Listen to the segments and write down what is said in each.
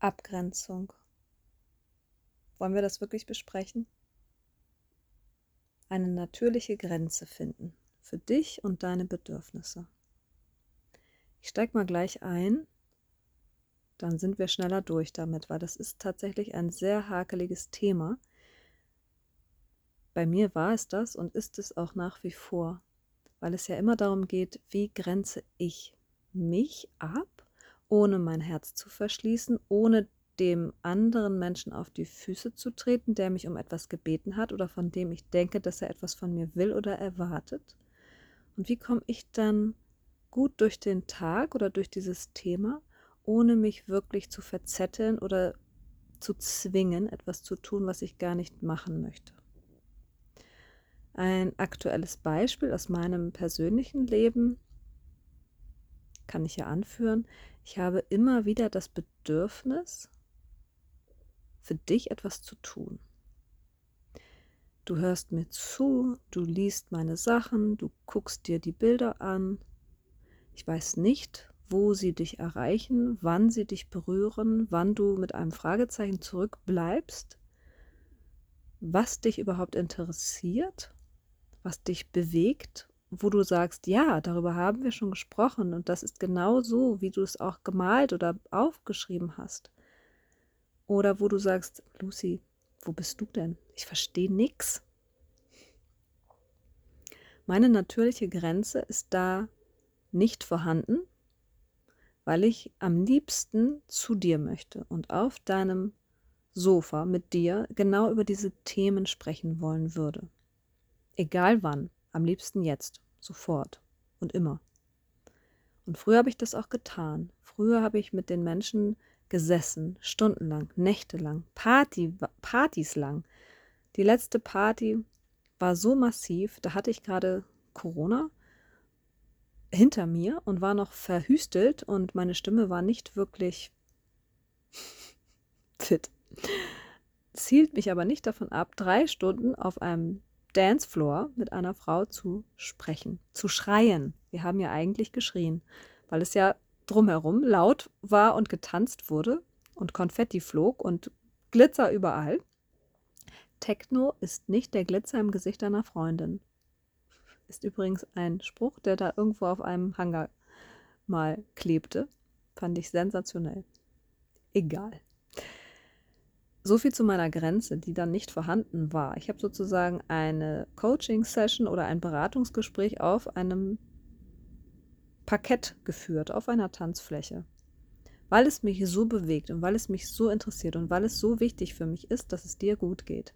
Abgrenzung. Wollen wir das wirklich besprechen? Eine natürliche Grenze finden für dich und deine Bedürfnisse. Ich steige mal gleich ein, dann sind wir schneller durch damit, weil das ist tatsächlich ein sehr hakeliges Thema. Bei mir war es das und ist es auch nach wie vor, weil es ja immer darum geht, wie grenze ich mich ab ohne mein Herz zu verschließen, ohne dem anderen Menschen auf die Füße zu treten, der mich um etwas gebeten hat oder von dem ich denke, dass er etwas von mir will oder erwartet. Und wie komme ich dann gut durch den Tag oder durch dieses Thema, ohne mich wirklich zu verzetteln oder zu zwingen, etwas zu tun, was ich gar nicht machen möchte. Ein aktuelles Beispiel aus meinem persönlichen Leben kann ich ja anführen. Ich habe immer wieder das Bedürfnis, für dich etwas zu tun. Du hörst mir zu, du liest meine Sachen, du guckst dir die Bilder an. Ich weiß nicht, wo sie dich erreichen, wann sie dich berühren, wann du mit einem Fragezeichen zurückbleibst, was dich überhaupt interessiert, was dich bewegt wo du sagst, ja, darüber haben wir schon gesprochen und das ist genau so, wie du es auch gemalt oder aufgeschrieben hast. Oder wo du sagst, Lucy, wo bist du denn? Ich verstehe nichts. Meine natürliche Grenze ist da nicht vorhanden, weil ich am liebsten zu dir möchte und auf deinem Sofa mit dir genau über diese Themen sprechen wollen würde. Egal wann. Am liebsten jetzt, sofort und immer. Und früher habe ich das auch getan. Früher habe ich mit den Menschen gesessen, stundenlang, nächtelang, Party, Partys lang. Die letzte Party war so massiv, da hatte ich gerade Corona hinter mir und war noch verhüstelt und meine Stimme war nicht wirklich fit. Es hielt mich aber nicht davon ab, drei Stunden auf einem Dancefloor mit einer Frau zu sprechen, zu schreien. Wir haben ja eigentlich geschrien, weil es ja drumherum laut war und getanzt wurde und Konfetti flog und Glitzer überall. Techno ist nicht der Glitzer im Gesicht einer Freundin. Ist übrigens ein Spruch, der da irgendwo auf einem Hanger mal klebte. Fand ich sensationell. Egal. So viel zu meiner Grenze, die dann nicht vorhanden war. Ich habe sozusagen eine Coaching-Session oder ein Beratungsgespräch auf einem Parkett geführt, auf einer Tanzfläche. Weil es mich so bewegt und weil es mich so interessiert und weil es so wichtig für mich ist, dass es dir gut geht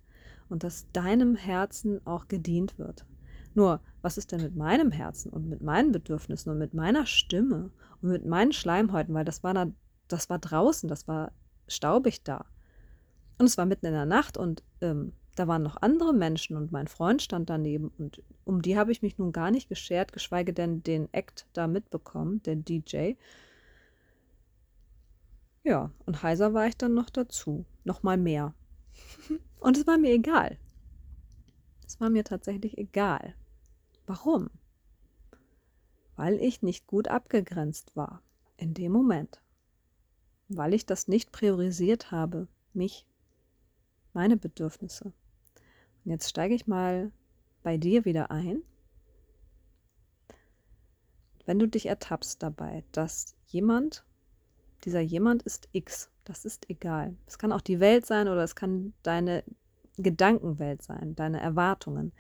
und dass deinem Herzen auch gedient wird. Nur, was ist denn mit meinem Herzen und mit meinen Bedürfnissen und mit meiner Stimme und mit meinen Schleimhäuten, weil das war, da, das war draußen, das war staubig da. Und es war mitten in der Nacht und ähm, da waren noch andere Menschen und mein Freund stand daneben und um die habe ich mich nun gar nicht geschert, geschweige denn den Act da mitbekommen, den DJ. Ja, und heiser war ich dann noch dazu, noch mal mehr. Und es war mir egal. Es war mir tatsächlich egal. Warum? Weil ich nicht gut abgegrenzt war in dem Moment. Weil ich das nicht priorisiert habe, mich meine Bedürfnisse. Und jetzt steige ich mal bei dir wieder ein. Wenn du dich ertappst dabei, dass jemand, dieser jemand ist X, das ist egal. Es kann auch die Welt sein oder es kann deine Gedankenwelt sein, deine Erwartungen.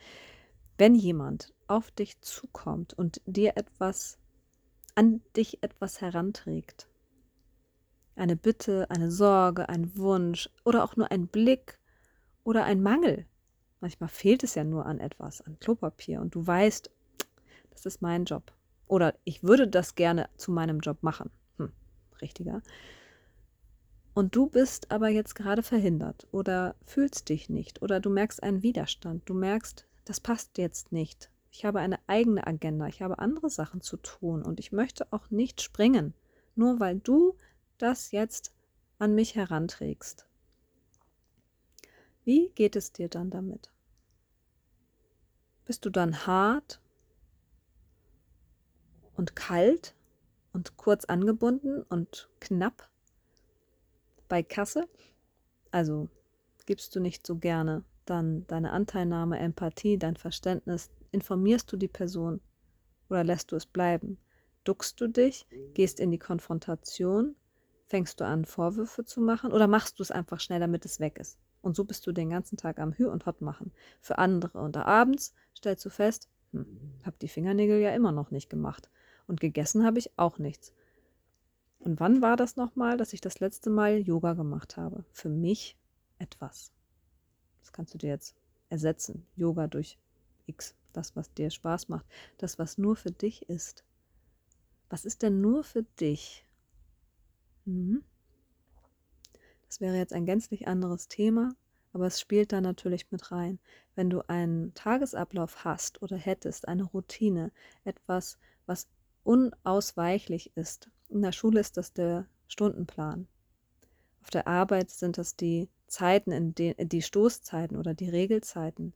Wenn jemand auf dich zukommt und dir etwas, an dich etwas heranträgt, eine Bitte, eine Sorge, ein Wunsch oder auch nur ein Blick oder ein Mangel. Manchmal fehlt es ja nur an etwas, an Klopapier und du weißt, das ist mein Job. Oder ich würde das gerne zu meinem Job machen. Hm, richtiger. Und du bist aber jetzt gerade verhindert oder fühlst dich nicht oder du merkst einen Widerstand. Du merkst, das passt jetzt nicht. Ich habe eine eigene Agenda. Ich habe andere Sachen zu tun und ich möchte auch nicht springen, nur weil du das jetzt an mich heranträgst. Wie geht es dir dann damit? Bist du dann hart und kalt und kurz angebunden und knapp bei Kasse? Also gibst du nicht so gerne dann deine Anteilnahme, Empathie, dein Verständnis, informierst du die Person oder lässt du es bleiben? Duckst du dich, gehst in die Konfrontation, fängst du an, Vorwürfe zu machen oder machst du es einfach schnell, damit es weg ist? Und so bist du den ganzen Tag am Hü und Hot machen für andere. Und abends stellst du fest, hm, hab die Fingernägel ja immer noch nicht gemacht. Und gegessen habe ich auch nichts. Und wann war das nochmal, dass ich das letzte Mal Yoga gemacht habe? Für mich etwas. Das kannst du dir jetzt ersetzen. Yoga durch X. Das, was dir Spaß macht. Das, was nur für dich ist. Was ist denn nur für dich? Mhm. Das wäre jetzt ein gänzlich anderes Thema, aber es spielt da natürlich mit rein. Wenn du einen Tagesablauf hast oder hättest, eine Routine, etwas, was unausweichlich ist. In der Schule ist das der Stundenplan. Auf der Arbeit sind das die Zeiten, in denen die Stoßzeiten oder die Regelzeiten.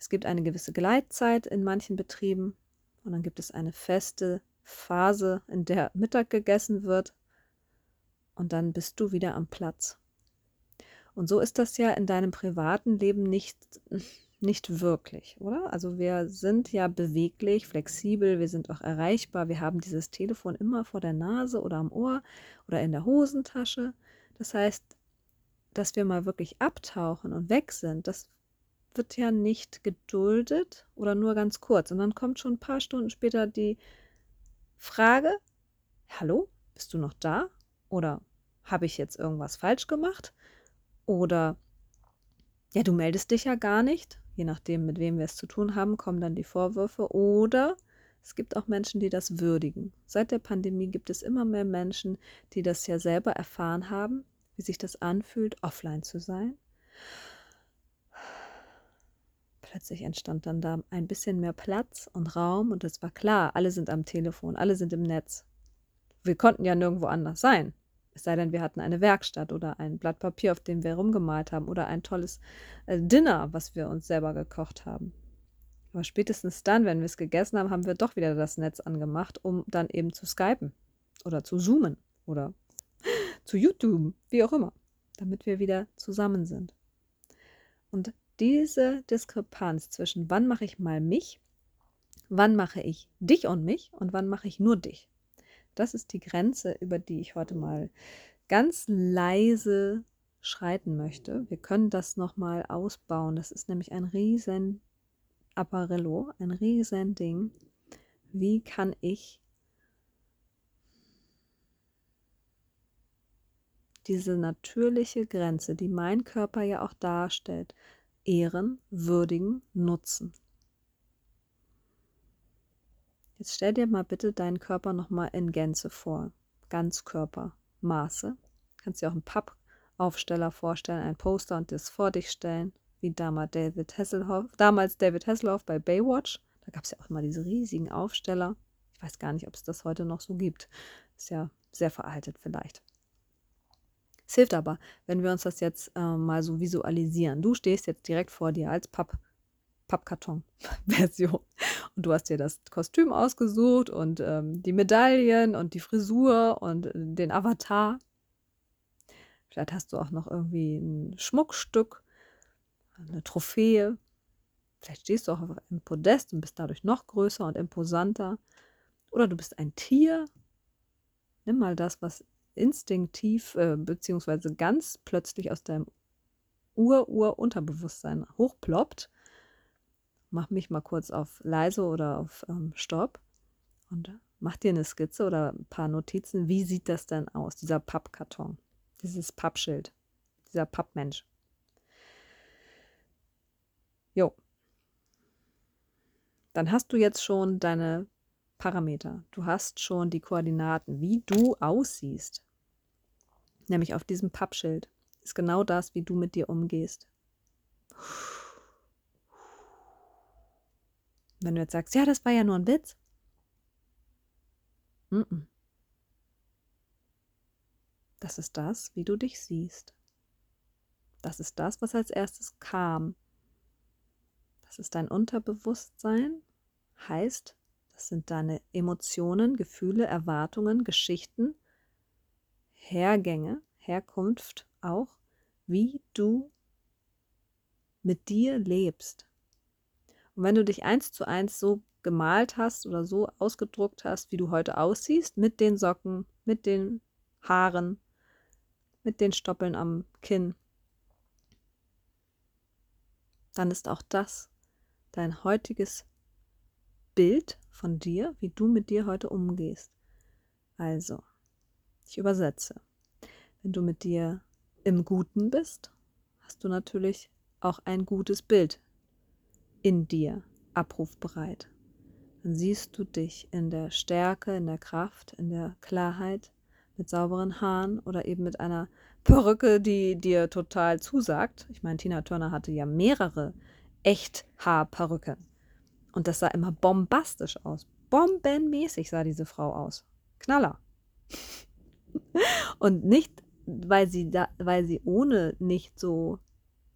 Es gibt eine gewisse Gleitzeit in manchen Betrieben und dann gibt es eine feste Phase, in der Mittag gegessen wird und dann bist du wieder am Platz. Und so ist das ja in deinem privaten Leben nicht, nicht wirklich, oder? Also wir sind ja beweglich, flexibel, wir sind auch erreichbar, wir haben dieses Telefon immer vor der Nase oder am Ohr oder in der Hosentasche. Das heißt, dass wir mal wirklich abtauchen und weg sind, das wird ja nicht geduldet oder nur ganz kurz. Und dann kommt schon ein paar Stunden später die Frage, hallo, bist du noch da? Oder habe ich jetzt irgendwas falsch gemacht? Oder ja, du meldest dich ja gar nicht. Je nachdem, mit wem wir es zu tun haben, kommen dann die Vorwürfe. Oder es gibt auch Menschen, die das würdigen. Seit der Pandemie gibt es immer mehr Menschen, die das ja selber erfahren haben, wie sich das anfühlt, offline zu sein. Plötzlich entstand dann da ein bisschen mehr Platz und Raum und es war klar, alle sind am Telefon, alle sind im Netz. Wir konnten ja nirgendwo anders sein. Es sei denn, wir hatten eine Werkstatt oder ein Blatt Papier, auf dem wir rumgemalt haben oder ein tolles äh, Dinner, was wir uns selber gekocht haben. Aber spätestens dann, wenn wir es gegessen haben, haben wir doch wieder das Netz angemacht, um dann eben zu skypen oder zu zoomen oder zu YouTube, wie auch immer, damit wir wieder zusammen sind. Und diese Diskrepanz zwischen wann mache ich mal mich, wann mache ich dich und mich und wann mache ich nur dich, das ist die Grenze, über die ich heute mal ganz leise schreiten möchte. Wir können das nochmal ausbauen. Das ist nämlich ein riesen Apparello, ein riesen Ding. Wie kann ich diese natürliche Grenze, die mein Körper ja auch darstellt, ehren, würdigen, nutzen. Jetzt stell dir mal bitte deinen Körper nochmal in Gänze vor. Ganzkörpermaße. Kannst dir auch einen Pappaufsteller vorstellen, ein Poster und das vor dich stellen, wie damals David Hasselhoff, damals David Hasselhoff bei Baywatch. Da gab es ja auch immer diese riesigen Aufsteller. Ich weiß gar nicht, ob es das heute noch so gibt. Ist ja sehr veraltet vielleicht. Es hilft aber, wenn wir uns das jetzt äh, mal so visualisieren. Du stehst jetzt direkt vor dir als Papp, Pappkarton-Version und du hast dir das Kostüm ausgesucht und ähm, die Medaillen und die Frisur und äh, den Avatar. Vielleicht hast du auch noch irgendwie ein Schmuckstück, eine Trophäe. Vielleicht stehst du auch auf einem Podest und bist dadurch noch größer und imposanter. Oder du bist ein Tier. Nimm mal das, was instinktiv äh, beziehungsweise ganz plötzlich aus deinem Ur-Ur-Unterbewusstsein hochploppt. Mach mich mal kurz auf leise oder auf ähm, Stopp und mach dir eine Skizze oder ein paar Notizen. Wie sieht das denn aus, dieser Pappkarton, dieses Pappschild, dieser Pappmensch? Jo. Dann hast du jetzt schon deine Parameter. Du hast schon die Koordinaten, wie du aussiehst. Nämlich auf diesem Pappschild ist genau das, wie du mit dir umgehst. Wenn du jetzt sagst, ja, das war ja nur ein Witz. Das ist das, wie du dich siehst. Das ist das, was als erstes kam. Das ist dein Unterbewusstsein, heißt, das sind deine Emotionen, Gefühle, Erwartungen, Geschichten, Hergänge, Herkunft auch, wie du mit dir lebst. Und wenn du dich eins zu eins so gemalt hast oder so ausgedruckt hast, wie du heute aussiehst, mit den Socken, mit den Haaren, mit den Stoppeln am Kinn, dann ist auch das dein heutiges Bild von dir, wie du mit dir heute umgehst. Also, ich übersetze. Wenn du mit dir im Guten bist, hast du natürlich auch ein gutes Bild in dir abrufbereit. Dann siehst du dich in der Stärke, in der Kraft, in der Klarheit, mit sauberen Haaren oder eben mit einer Perücke, die dir total zusagt. Ich meine, Tina Turner hatte ja mehrere Echthaarperücken. Und das sah immer bombastisch aus. Bombenmäßig sah diese Frau aus. Knaller. Und nicht, weil sie, da, weil sie ohne nicht so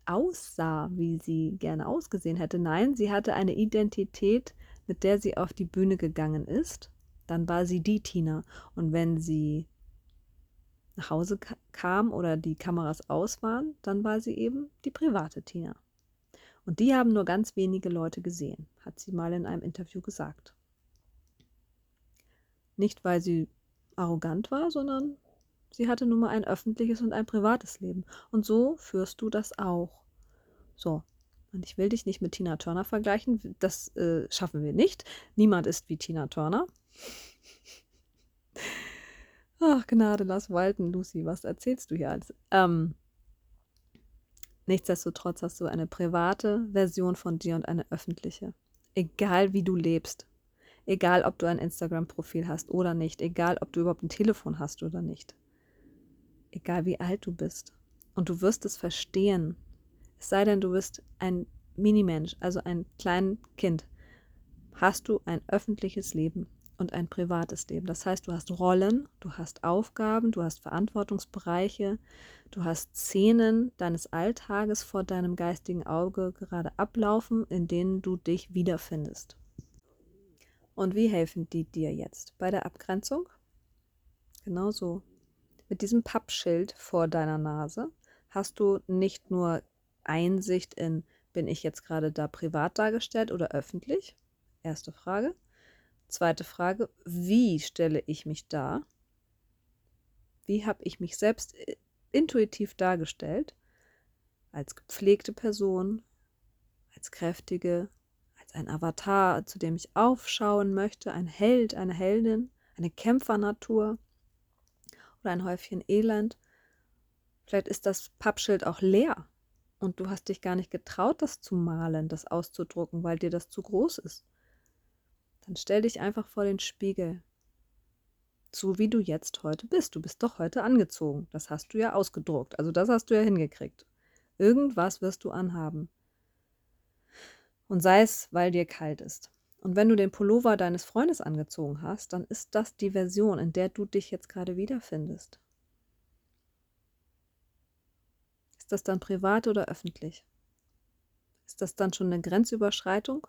aussah, wie sie gerne ausgesehen hätte. Nein, sie hatte eine Identität, mit der sie auf die Bühne gegangen ist. Dann war sie die Tina. Und wenn sie nach Hause kam oder die Kameras aus waren, dann war sie eben die private Tina. Und die haben nur ganz wenige Leute gesehen, hat sie mal in einem Interview gesagt. Nicht, weil sie arrogant war, sondern sie hatte nun mal ein öffentliches und ein privates Leben. Und so führst du das auch. So. Und ich will dich nicht mit Tina Turner vergleichen. Das äh, schaffen wir nicht. Niemand ist wie Tina Turner. Ach, Gnade, lass walten, Lucy. Was erzählst du hier alles? Ähm, nichtsdestotrotz hast du eine private Version von dir und eine öffentliche. Egal wie du lebst. Egal, ob du ein Instagram-Profil hast oder nicht. Egal, ob du überhaupt ein Telefon hast oder nicht. Egal, wie alt du bist. Und du wirst es verstehen. Es sei denn, du bist ein Minimensch, also ein kleines Kind. Hast du ein öffentliches Leben und ein privates Leben. Das heißt, du hast Rollen, du hast Aufgaben, du hast Verantwortungsbereiche, du hast Szenen deines Alltages vor deinem geistigen Auge gerade ablaufen, in denen du dich wiederfindest. Und wie helfen die dir jetzt bei der Abgrenzung? Genau so. Mit diesem Pappschild vor deiner Nase hast du nicht nur Einsicht in, bin ich jetzt gerade da privat dargestellt oder öffentlich? Erste Frage. Zweite Frage, wie stelle ich mich dar? Wie habe ich mich selbst äh, intuitiv dargestellt? Als gepflegte Person, als kräftige, als ein Avatar, zu dem ich aufschauen möchte, ein Held, eine Heldin, eine Kämpfernatur oder ein Häufchen Elend. Vielleicht ist das Pappschild auch leer und du hast dich gar nicht getraut, das zu malen, das auszudrucken, weil dir das zu groß ist. Dann stell dich einfach vor den Spiegel. So wie du jetzt heute bist. Du bist doch heute angezogen. Das hast du ja ausgedruckt. Also das hast du ja hingekriegt. Irgendwas wirst du anhaben. Und sei es, weil dir kalt ist. Und wenn du den Pullover deines Freundes angezogen hast, dann ist das die Version, in der du dich jetzt gerade wiederfindest. Ist das dann privat oder öffentlich? Ist das dann schon eine Grenzüberschreitung?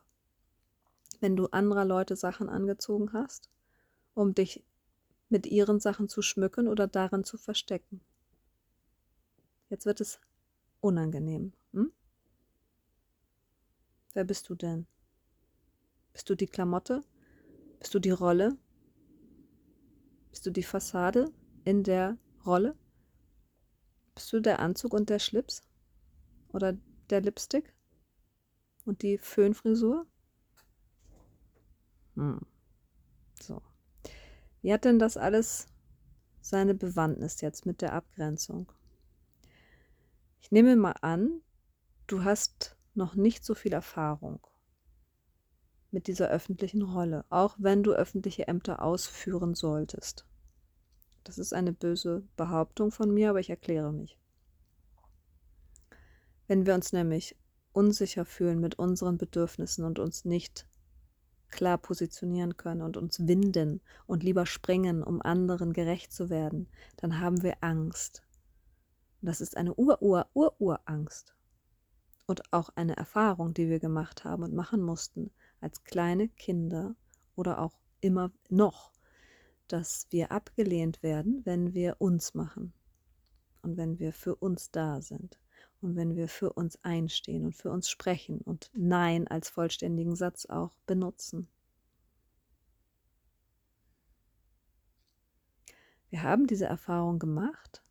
wenn du anderer Leute Sachen angezogen hast, um dich mit ihren Sachen zu schmücken oder darin zu verstecken. Jetzt wird es unangenehm. Hm? Wer bist du denn? Bist du die Klamotte? Bist du die Rolle? Bist du die Fassade in der Rolle? Bist du der Anzug und der Schlips? Oder der Lipstick? Und die Föhnfrisur? Hm. So. Wie hat denn das alles seine Bewandtnis jetzt mit der Abgrenzung? Ich nehme mal an, du hast noch nicht so viel Erfahrung mit dieser öffentlichen Rolle, auch wenn du öffentliche Ämter ausführen solltest. Das ist eine böse Behauptung von mir, aber ich erkläre mich. Wenn wir uns nämlich unsicher fühlen mit unseren Bedürfnissen und uns nicht klar positionieren können und uns winden und lieber springen, um anderen gerecht zu werden, dann haben wir Angst. Das ist eine Ur-Ur-Ur-Ur-Angst. Und auch eine Erfahrung, die wir gemacht haben und machen mussten als kleine Kinder oder auch immer noch, dass wir abgelehnt werden, wenn wir uns machen. und wenn wir für uns da sind und wenn wir für uns einstehen und für uns sprechen und Nein als vollständigen Satz auch benutzen. Wir haben diese Erfahrung gemacht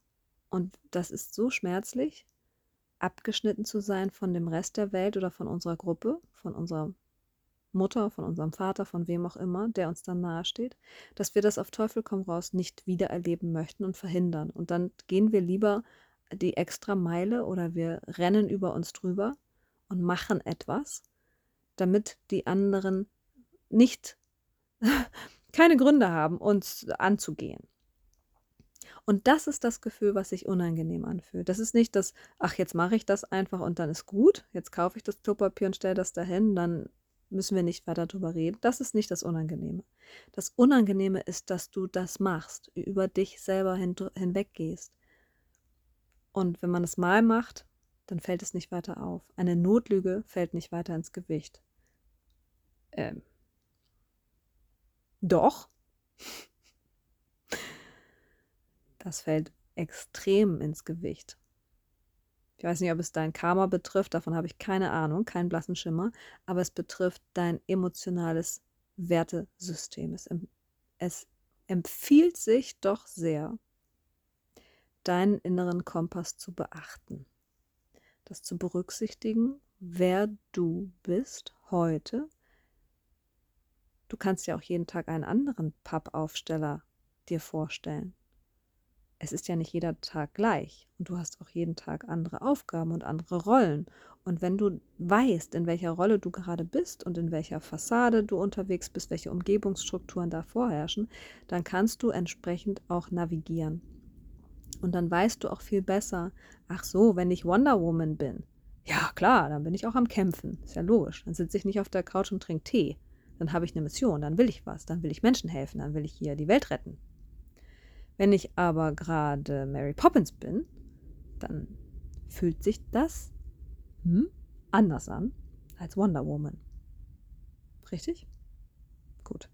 und das ist so schmerzlich, abgeschnitten zu sein von dem Rest der Welt oder von unserer Gruppe, von unserer Mutter, von unserem Vater, von wem auch immer, der uns dann nahesteht, dass wir das auf Teufel komm raus nicht wieder erleben möchten und verhindern. Und dann gehen wir lieber die extra Meile oder wir rennen über uns drüber und machen etwas, damit die anderen nicht keine Gründe haben, uns anzugehen. Und das ist das Gefühl, was sich unangenehm anfühlt. Das ist nicht das, ach, jetzt mache ich das einfach und dann ist gut. Jetzt kaufe ich das Klopapier und stelle das dahin, dann müssen wir nicht weiter darüber reden. Das ist nicht das Unangenehme. Das Unangenehme ist, dass du das machst, über dich selber hin, hinweggehst. Und wenn man es mal macht, dann fällt es nicht weiter auf. Eine Notlüge fällt nicht weiter ins Gewicht. Ähm. Doch. Das fällt extrem ins Gewicht. Ich weiß nicht, ob es dein Karma betrifft, davon habe ich keine Ahnung, keinen blassen Schimmer, aber es betrifft dein emotionales Wertesystem. Es, es empfiehlt sich doch sehr, deinen inneren Kompass zu beachten, das zu berücksichtigen, wer du bist heute. Du kannst ja auch jeden Tag einen anderen Pappaufsteller dir vorstellen es ist ja nicht jeder Tag gleich und du hast auch jeden Tag andere Aufgaben und andere Rollen. Und wenn du weißt, in welcher Rolle du gerade bist und in welcher Fassade du unterwegs bist, welche Umgebungsstrukturen da vorherrschen, dann kannst du entsprechend auch navigieren. Und dann weißt du auch viel besser, ach so, wenn ich Wonder Woman bin, ja klar, dann bin ich auch am Kämpfen. Ist ja logisch. Dann sitze ich nicht auf der Couch und trinke Tee. Dann habe ich eine Mission, dann will ich was, dann will ich Menschen helfen, dann will ich hier die Welt retten. Wenn ich aber gerade Mary Poppins bin, dann fühlt sich das hm, anders an als Wonder Woman. Richtig? Gut.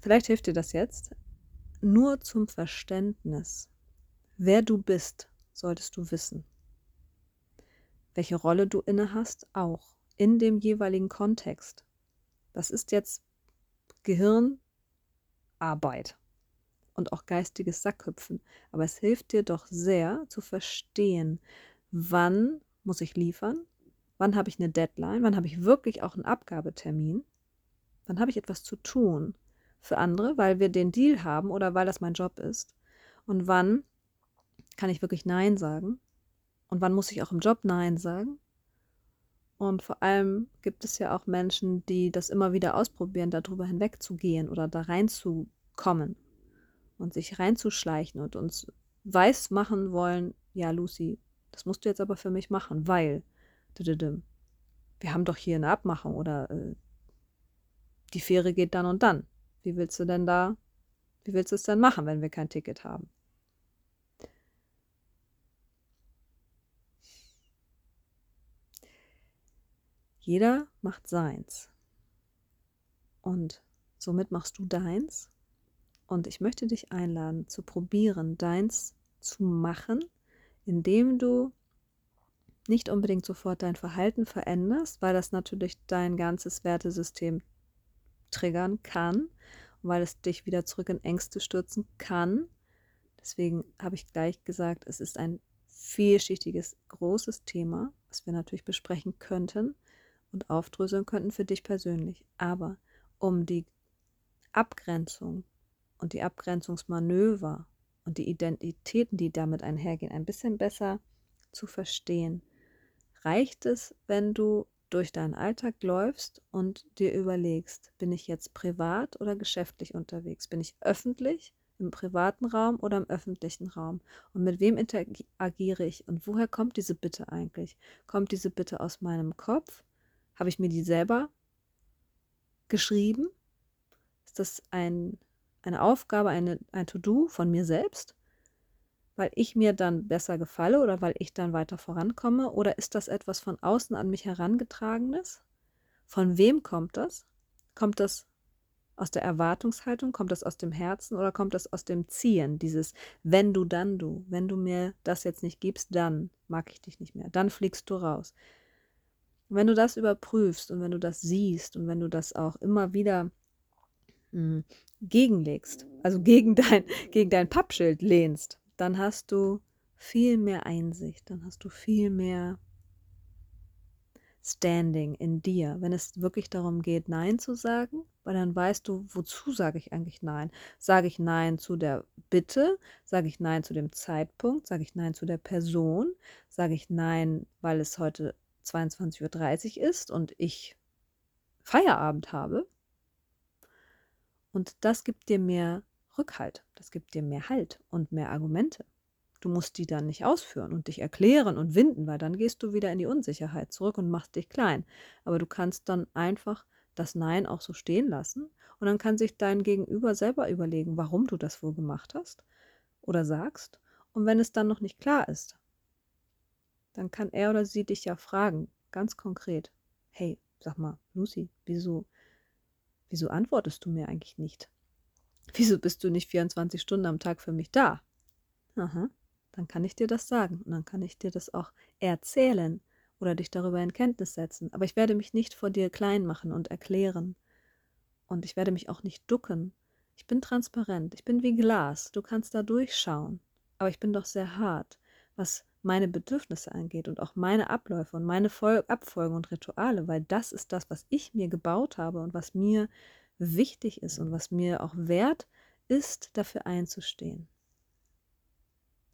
Vielleicht hilft dir das jetzt. Nur zum Verständnis. Wer du bist, solltest du wissen. Welche Rolle du inne hast, auch in dem jeweiligen Kontext. Das ist jetzt Gehirnarbeit und auch geistiges Sackhüpfen. Aber es hilft dir doch sehr zu verstehen, wann muss ich liefern, wann habe ich eine Deadline, wann habe ich wirklich auch einen Abgabetermin, wann habe ich etwas zu tun für andere, weil wir den Deal haben oder weil das mein Job ist. Und wann kann ich wirklich Nein sagen? Und wann muss ich auch im Job Nein sagen? Und vor allem gibt es ja auch Menschen, die das immer wieder ausprobieren, darüber hinwegzugehen oder da reinzukommen und sich reinzuschleichen und uns weiß machen wollen, ja, Lucy, das musst du jetzt aber für mich machen, weil wir haben doch hier eine Abmachung oder äh, die Fähre geht dann und dann. Wie willst du denn da, wie willst du es denn machen, wenn wir kein Ticket haben? Jeder macht seins. Und somit machst du deins und ich möchte dich einladen, zu probieren, deins zu machen, indem du nicht unbedingt sofort dein Verhalten veränderst, weil das natürlich dein ganzes Wertesystem triggern kann weil es dich wieder zurück in Ängste stürzen kann. Deswegen habe ich gleich gesagt, es ist ein vielschichtiges, großes Thema, was wir natürlich besprechen könnten und aufdröseln könnten für dich persönlich. Aber um die Abgrenzung und die Abgrenzungsmanöver und die Identitäten, die damit einhergehen, ein bisschen besser zu verstehen, reicht es, wenn du durch deinen Alltag läufst und dir überlegst, bin ich jetzt privat oder geschäftlich unterwegs? Bin ich öffentlich im privaten Raum oder im öffentlichen Raum? Und mit wem interagiere ich? Und woher kommt diese Bitte eigentlich? Kommt diese Bitte aus meinem Kopf? Habe ich mir die selber geschrieben? Ist das ein eine Aufgabe, eine, ein To-Do von mir selbst, weil ich mir dann besser gefalle oder weil ich dann weiter vorankomme? Oder ist das etwas von außen an mich herangetragenes? Von wem kommt das? Kommt das aus der Erwartungshaltung? Kommt das aus dem Herzen oder kommt das aus dem Ziehen? Dieses wenn du, dann du. Wenn du mir das jetzt nicht gibst, dann mag ich dich nicht mehr. Dann fliegst du raus. Wenn du das überprüfst und wenn du das siehst und wenn du das auch immer wieder hm, gegenlegst, also gegen dein, gegen dein Pappschild lehnst, dann hast du viel mehr Einsicht, dann hast du viel mehr Standing in dir, wenn es wirklich darum geht, Nein zu sagen, weil dann weißt du, wozu sage ich eigentlich Nein? Sage ich Nein zu der Bitte? Sage ich Nein zu dem Zeitpunkt? Sage ich Nein zu der Person? Sage ich Nein, weil es heute 22.30 Uhr ist und ich Feierabend habe? Und das gibt dir mehr Rückhalt, das gibt dir mehr Halt und mehr Argumente. Du musst die dann nicht ausführen und dich erklären und winden, weil dann gehst du wieder in die Unsicherheit zurück und machst dich klein. Aber du kannst dann einfach das Nein auch so stehen lassen und dann kann sich dein Gegenüber selber überlegen, warum du das wohl gemacht hast oder sagst. Und wenn es dann noch nicht klar ist, dann kann er oder sie dich ja fragen, ganz konkret, hey, sag mal, Lucy, wieso, wieso antwortest du mir eigentlich nicht? Wieso bist du nicht 24 Stunden am Tag für mich da? Aha dann kann ich dir das sagen und dann kann ich dir das auch erzählen oder dich darüber in Kenntnis setzen. Aber ich werde mich nicht vor dir klein machen und erklären. Und ich werde mich auch nicht ducken. Ich bin transparent, ich bin wie Glas, du kannst da durchschauen. Aber ich bin doch sehr hart, was meine Bedürfnisse angeht und auch meine Abläufe und meine Vol Abfolgen und Rituale, weil das ist das, was ich mir gebaut habe und was mir wichtig ist und was mir auch wert ist, dafür einzustehen.